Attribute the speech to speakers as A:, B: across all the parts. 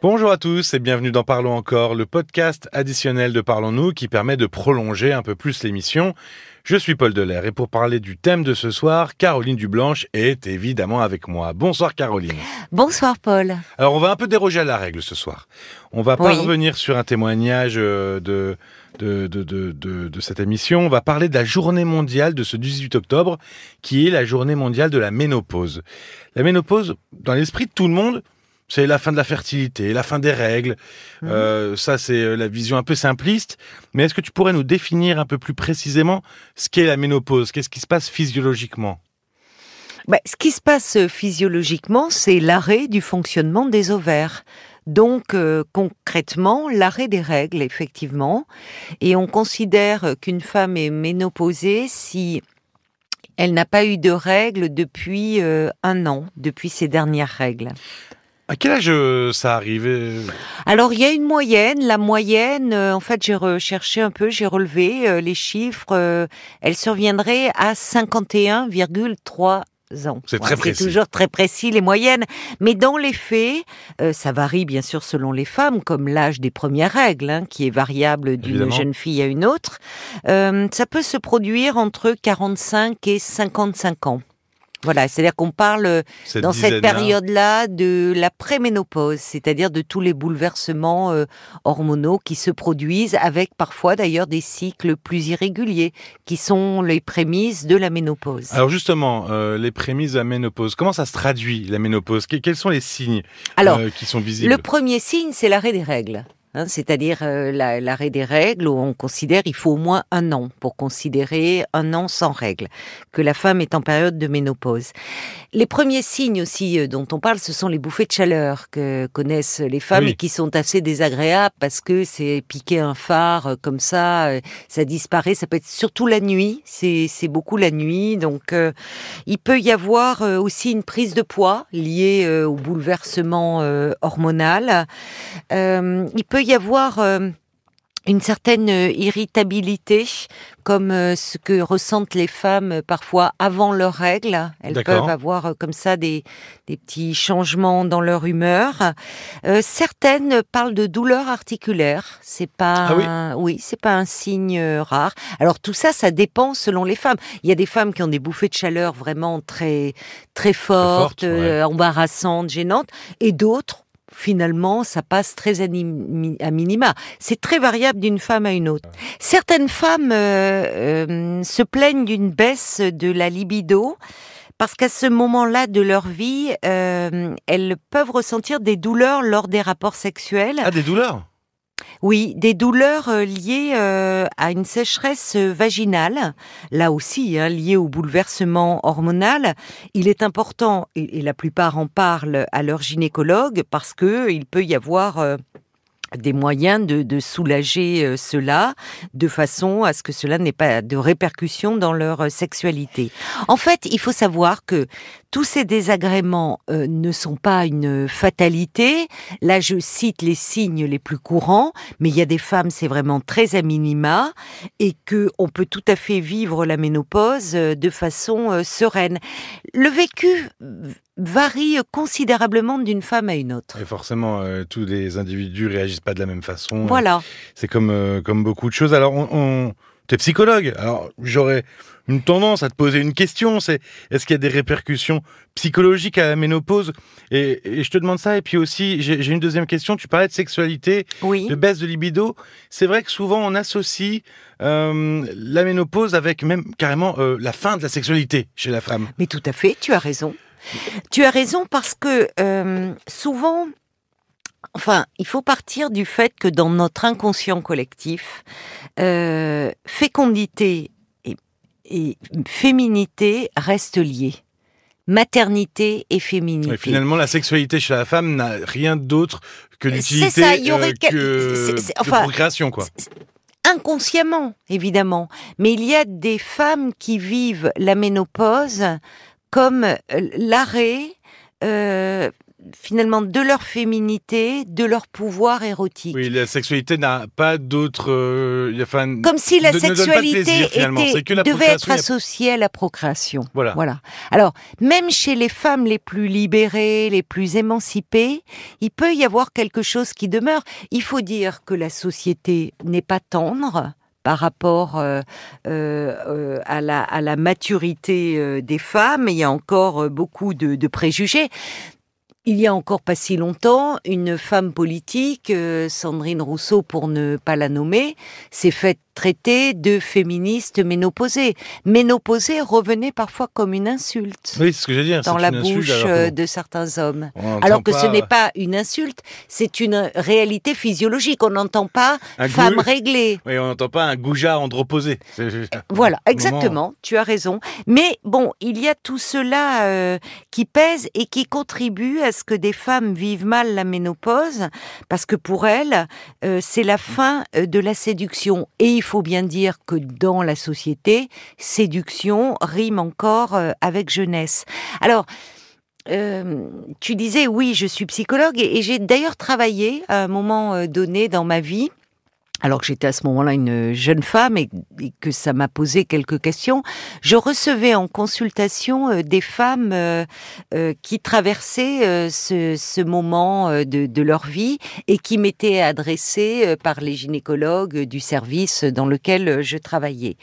A: Bonjour à tous et bienvenue dans Parlons encore, le podcast additionnel de Parlons-nous qui permet de prolonger un peu plus l'émission. Je suis Paul Delair et pour parler du thème de ce soir, Caroline Dublanche est évidemment avec moi. Bonsoir Caroline.
B: Bonsoir Paul.
A: Alors on va un peu déroger à la règle ce soir. On va pas
B: Oui.
A: revenir sur un témoignage euh, de, de, de, de, de, de cette émission. On va parler de la journée mondiale de ce 18 octobre qui est la journée mondiale de la ménopause. La ménopause, dans l'esprit de tout le monde, c'est la fin de la fertilité, la fin des règles.
B: Mhm.
A: Euh, ça, c'est euh, la vision un peu simpliste. Mais est-ce que tu pourrais nous définir un peu plus précisément ce qu'est la ménopause? Qu'est-ce qui se passe physiologiquement?
B: Bah, ce qui se passe euh, physiologiquement, c'est l'arrêt du fonctionnement des ovaires. Donc euh, concrètement, l'arrêt des règles, effectivement. Et on considère qu'une femme est ménopausée si elle n'a pas eu de règles depuis euh, un an, depuis ses dernières règles.
A: À quel âge euh, ça arrive euh,
B: Alors il y a une moyenne. La moyenne, euh, en fait, j'ai recherché un peu, j'ai relevé euh, les chiffres. elle surviendrait à 51,3 ans.
A: C'est très précis.
B: C'est toujours très précis les moyennes, mais dans les faits, euh, ça varie bien sûr selon les femmes, comme l'âge des premières règles, hein, qui est variable d'une jeune fille à une autre. Euh, ça peut se produire entre 45 et 55 ans. Voilà, c'est-à-dire qu'on parle
A: cette
B: dans cette période-là de la préménopause, c'est-à-dire de tous les bouleversements euh, hormonaux qui se produisent avec parfois d'ailleurs des cycles plus irréguliers qui sont les prémices de la ménopause.
A: Alors justement, euh, les prémices de la ménopause, comment ça se traduit la ménopause? Que- Quels sont les signes
B: Alors,
A: euh, qui sont visibles?
B: le premier signe, c'est l'arrêt des règles. Hein, c'est-à-dire euh, la- l'arrêt des règles où on considère il faut au moins un an pour considérer un an sans règles, que la femme est en période de ménopause. Les premiers signes aussi euh, dont on parle, ce sont les bouffées de chaleur que connaissent les femmes
A: Oui.
B: et qui sont assez désagréables parce que c'est piquer un phare euh, comme ça, ça disparaît. Ça peut être surtout la nuit, c'est c'est beaucoup la nuit. Donc il peut y avoir aussi une prise de poids liée au bouleversement hormonal. Il peut y avoir euh, une certaine euh, irritabilité, comme euh, ce que ressentent les femmes parfois avant leurs règles. Elles peuvent avoir comme ça des, des petits changements dans leur humeur. Euh, certaines parlent de douleurs articulaires. C'est pas,
A: Ah oui
B: un- oui, c'est pas un signe rare. Alors tout ça, ça dépend selon les femmes. Il y a des femmes qui ont des bouffées de chaleur vraiment très très fortes,
A: fortes, ouais.
B: euh, embarrassantes, gênantes, et d'autres. Finalement, ça passe très à minima. C'est très variable d'une femme à une autre. Certaines femmes euh, euh, se plaignent d'une baisse de la libido parce qu'à ce moment-là de leur vie, euh, elles peuvent ressentir des douleurs lors des rapports sexuels.
A: Ah, des douleurs?
B: Oui, des douleurs euh, liées euh, à une sécheresse euh, vaginale, là aussi hein, liées au bouleversement hormonal. Il est important, et, la plupart en parlent à leur gynécologue, parce que il peut y avoir des moyens de, de soulager cela, de façon à ce que cela n'ait pas de répercussions dans leur sexualité. En fait, il faut savoir que tous ces désagréments euh, ne sont pas une fatalité. Là, je cite les signes les plus courants, mais il y a des femmes, c'est vraiment très à minima, et que on peut tout à fait vivre la ménopause euh, de façon euh, sereine. Le vécu varie considérablement d'une femme à une autre.
A: Et forcément, euh, tous les individus réagissent pas de la même façon.
B: Voilà.
A: C'est comme, euh, comme beaucoup de choses. Alors, on, on... tu es psychologue. Alors, j'aurais une tendance à te poser une question. C'est est-ce qu'il y a des répercussions psychologiques à la ménopause? Et, et je te demande ça. Et puis aussi, j'ai une deuxième question. Tu parlais de sexualité,
B: Oui.
A: de baisse de libido. C'est vrai que souvent, on associe euh, la ménopause avec même carrément euh, la fin de la sexualité chez la femme.
B: Mais tout à fait, tu as raison. Tu as raison parce que euh, souvent, enfin, il faut partir du fait que dans notre inconscient collectif, euh, fécondité et, féminité restent liées. Maternité et féminité.
A: Et finalement, la sexualité chez la femme n'a rien d'autre que d'utilité euh, que
B: c'est-
A: de
B: enfin,
A: procréation, quoi.
B: inconsciemment, évidemment. Mais il y a des femmes qui vivent la ménopause comme euh, l'arrêt euh, finalement de leur féminité, de leur pouvoir érotique.
A: Oui, la sexualité n'a pas d'autre. euh, enfin,
B: Comme si la
A: de
B: sexualité
A: plaisir, finalement.
B: était,
A: C'est que la
B: devait être associée à la procréation.
A: Voilà.
B: Voilà. Alors, même chez les femmes les plus libérées, les plus émancipées, il peut y avoir quelque chose qui demeure. Il faut dire que la société n'est pas tendre par rapport euh, euh, à, la, à la maturité des femmes. Il y a encore beaucoup de, de préjugés. Il y a encore pas si longtemps, une femme politique, euh, Sandrine Rousseau pour ne pas la nommer, s'est faite traiter de féministe ménopausée. Ménopausée revenait parfois comme une insulte
A: Oui, ce que dit.
B: dans la
A: insulte,
B: bouche euh, de certains hommes. Alors que ce n'est pas une insulte, c'est une réalité physiologique. On n'entend pas
A: un
B: femme réglée.
A: Oui, on n'entend pas un goujat androposé. C'est-
B: Voilà,
A: Moment.
B: exactement, tu as raison. Mais bon, il y a tout cela euh, qui pèse et qui contribue à ce que des femmes vivent mal la ménopause, parce que pour elles, euh, c'est la fin euh, de la séduction. Et il faut bien dire que dans la société, séduction rime encore euh, avec jeunesse. Alors, euh, tu disais oui, je suis psychologue et, et j'ai d'ailleurs travaillé à un moment euh, donné dans ma vie. Alors que j'étais à ce moment-là une jeune femme et, que ça m'a posé quelques questions, je recevais en consultation euh, des femmes euh, euh, qui traversaient ce, moment de, leur vie et qui m'étaient adressées par les gynécologues du service dans lequel je travaillais.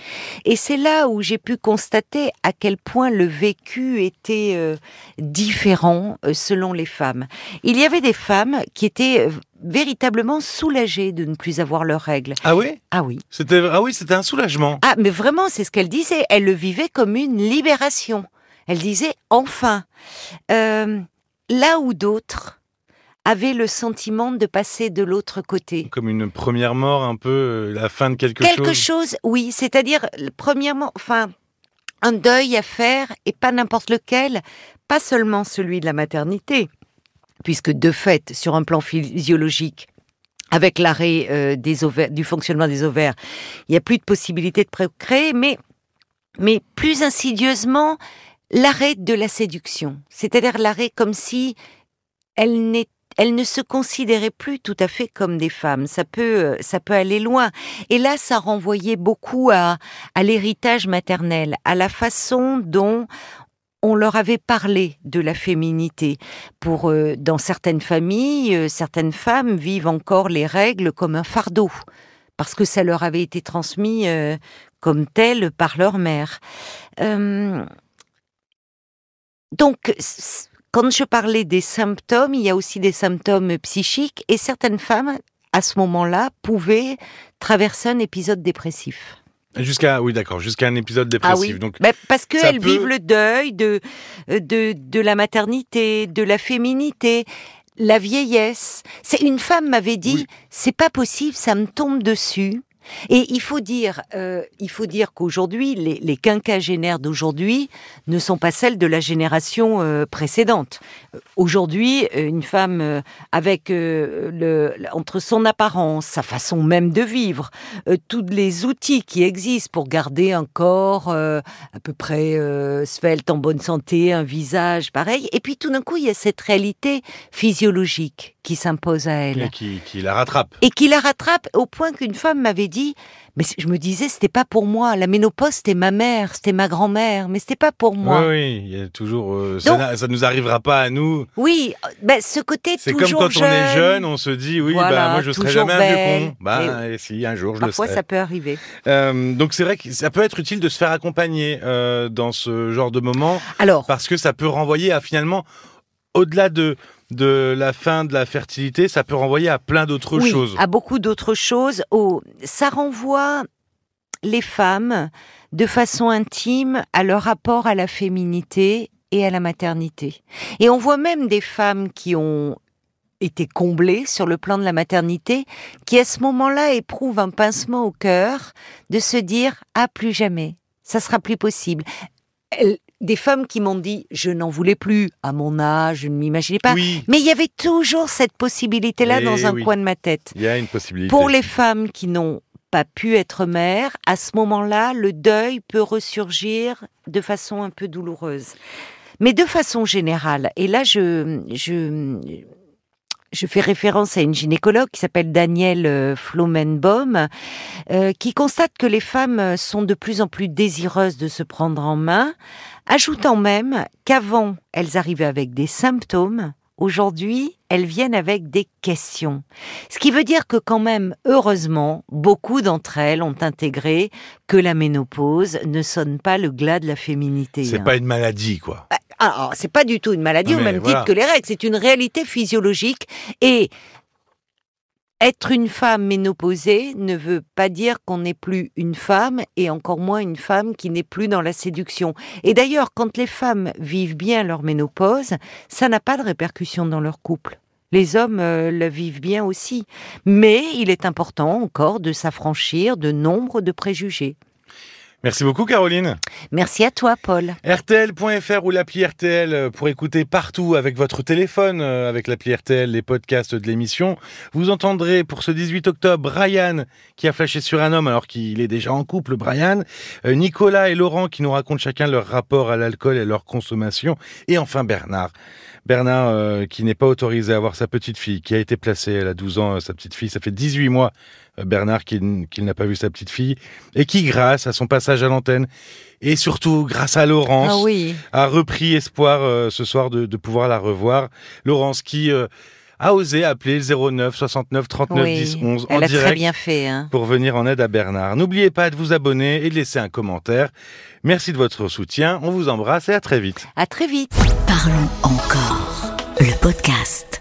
B: Et c'est là où j'ai pu constater à quel point le vécu était différent selon les femmes. Il y avait des femmes qui étaient véritablement soulagées de ne plus avoir leurs règles.
A: Ah oui?
B: Ah oui.
A: C'était ah oui, c'était un soulagement.
B: Ah, mais vraiment, c'est ce qu'elle disait. Elle le vivait comme une libération. Elle disait enfin. Euh, là où d'autres avaient le sentiment de passer de l'autre côté.
A: Comme une première mort, un peu euh, la fin de quelque,
B: Quelque
A: chose.
B: chose, oui. C'est-à-dire, premièrement, enfin, un deuil à faire et pas n'importe lequel, pas seulement celui de la maternité, puisque de fait, sur un plan physiologique, avec l'arrêt euh, du fonctionnement des ovaires, il n'y a plus de possibilité de procréer, mais, mais plus insidieusement, l'arrêt de la séduction. C'est-à-dire l'arrêt comme si elle n'est elle ne se considérait plus tout à fait comme des femmes. Ça peut, euh, ça peut aller loin. Et là, ça renvoyait beaucoup à, à l'héritage maternel, à la façon dont on leur avait parlé de la féminité. Pour euh, dans certaines familles, euh, certaines femmes vivent encore les règles comme un fardeau parce que ça leur avait été transmis euh, comme tel par leur mère. Donc, quand je parlais des symptômes, il y a aussi des symptômes psychiques et certaines femmes, à ce moment-là, pouvaient traverser un épisode dépressif.
A: Jusqu'à oui, d'accord, jusqu'à un épisode dépressif. Donc
B: parce qu'elles
A: peut-
B: vivent le deuil de, de, de la maternité, de la féminité, la vieillesse. C'est une femme m'avait dit,
A: Oui.
B: c'est pas possible, ça me tombe dessus. Et il faut dire, euh, il faut dire qu'aujourd'hui, les, les quinquagénaires d'aujourd'hui ne sont pas celles de la génération euh, précédente. Euh, Aujourd'hui, euh, une femme euh, avec euh, le, entre son apparence, sa façon même de vivre, tous les outils qui existent pour garder un corps à peu près svelte, en bonne santé, un visage pareil. Et puis tout d'un coup, il y a cette réalité physiologique qui s'impose à elle
A: qui, qui la rattrape.
B: et qui la rattrape au point qu'une femme m'avait dit mais je me disais c'était pas pour moi la ménopause c'était ma mère c'était ma grand-mère mais c'était pas pour moi
A: Oui, oui, il y a toujours. euh, ça,
B: Donc-
A: n'a- ça nous arrivera pas à nous.
B: oui euh, ben, ce côté
A: C'est comme
B: toujours
A: quand on est jeune, on se dit oui,
B: Voilà,
A: bah moi je serai
B: toujours
A: jamais un vieux con. Bah et si un jour je
B: parfois
A: le serai.
B: ça peut arriver
A: Euh, donc c'est vrai que ça peut être utile de se faire accompagner euh, dans ce genre de moment
B: alors
A: parce que ça peut renvoyer à finalement au-delà de de la fin de la fertilité, ça peut renvoyer à plein d'autres
B: oui,
A: choses.
B: à beaucoup d'autres choses au ça renvoie les femmes de façon intime à leur rapport à la féminité et à la maternité. Et on voit même des femmes qui ont été comblées sur le plan de la maternité, qui à ce moment-là éprouvent un pincement au cœur de se dire ah plus jamais, ça sera plus possible. Elles- des femmes qui m'ont dit je n'en voulais plus à mon âge, je ne m'imaginais pas.
A: Oui,
B: Mais il y avait toujours cette possibilité-là
A: Eh
B: dans un
A: oui.
B: coin de ma tête.
A: il y a une possibilité.
B: Pour les femmes qui n'ont pas pu être mères, à ce moment-là, le deuil peut ressurgir de façon un peu douloureuse. Mais de façon générale, et là je, je, je fais référence à une gynécologue qui s'appelle Danielle euh, Flomenbaum, euh, qui constate que les femmes sont de plus en plus désireuses de se prendre en main, ajoutant même qu'avant elles arrivaient avec des symptômes, aujourd'hui elles viennent avec des questions. Ce qui veut dire que quand même, heureusement, beaucoup d'entre elles ont intégré que la ménopause ne sonne pas le glas de la féminité.
A: C'est
B: hein.
A: pas une maladie, quoi.
B: Alors, c'est pas du tout une maladie au même
A: voilà.
B: titre que les règles, c'est une réalité physiologique et être une femme ménopausée ne veut pas dire qu'on n'est plus une femme et encore moins une femme qui n'est plus dans la séduction. Et d'ailleurs, quand les femmes vivent bien leur ménopause, ça n'a pas de répercussion dans leur couple. Les hommes euh, le vivent bien aussi. Mais il est important encore de s'affranchir de nombre de préjugés.
A: Merci beaucoup, Caroline.
B: Merci à toi, Paul.
A: RTL.fr ou l'appli RTL euh, pour écouter partout avec votre téléphone, euh, avec l'appli RTL, les podcasts de l'émission. Vous entendrez pour ce 18 octobre Brian qui a flashé sur un homme alors qu'il est déjà en couple, Brian. Euh, Nicolas et Laurent qui nous racontent chacun leur rapport à l'alcool et leur consommation. Et enfin Bernard. Bernard euh, qui n'est pas autorisé à voir sa petite fille, qui a été placée, elle a 12 ans, euh, sa petite fille, ça fait 18 mois, euh, Bernard, qu'il qu'il n'a pas vu sa petite fille, et qui, grâce à son passage à l'antenne, et surtout grâce à Laurence,
B: Ah oui.
A: a repris espoir euh, ce soir de, de pouvoir la revoir. Laurence qui euh, a osé appeler le 09 69 39
B: oui.
A: 10 11 en
B: a très
A: direct
B: bien fait. Hein.
A: pour venir en aide à Bernard. N'oubliez pas de vous abonner et de laisser un commentaire. Merci de votre soutien. On vous embrasse et à très vite.
B: À très vite.
C: Parlons encore. Le podcast.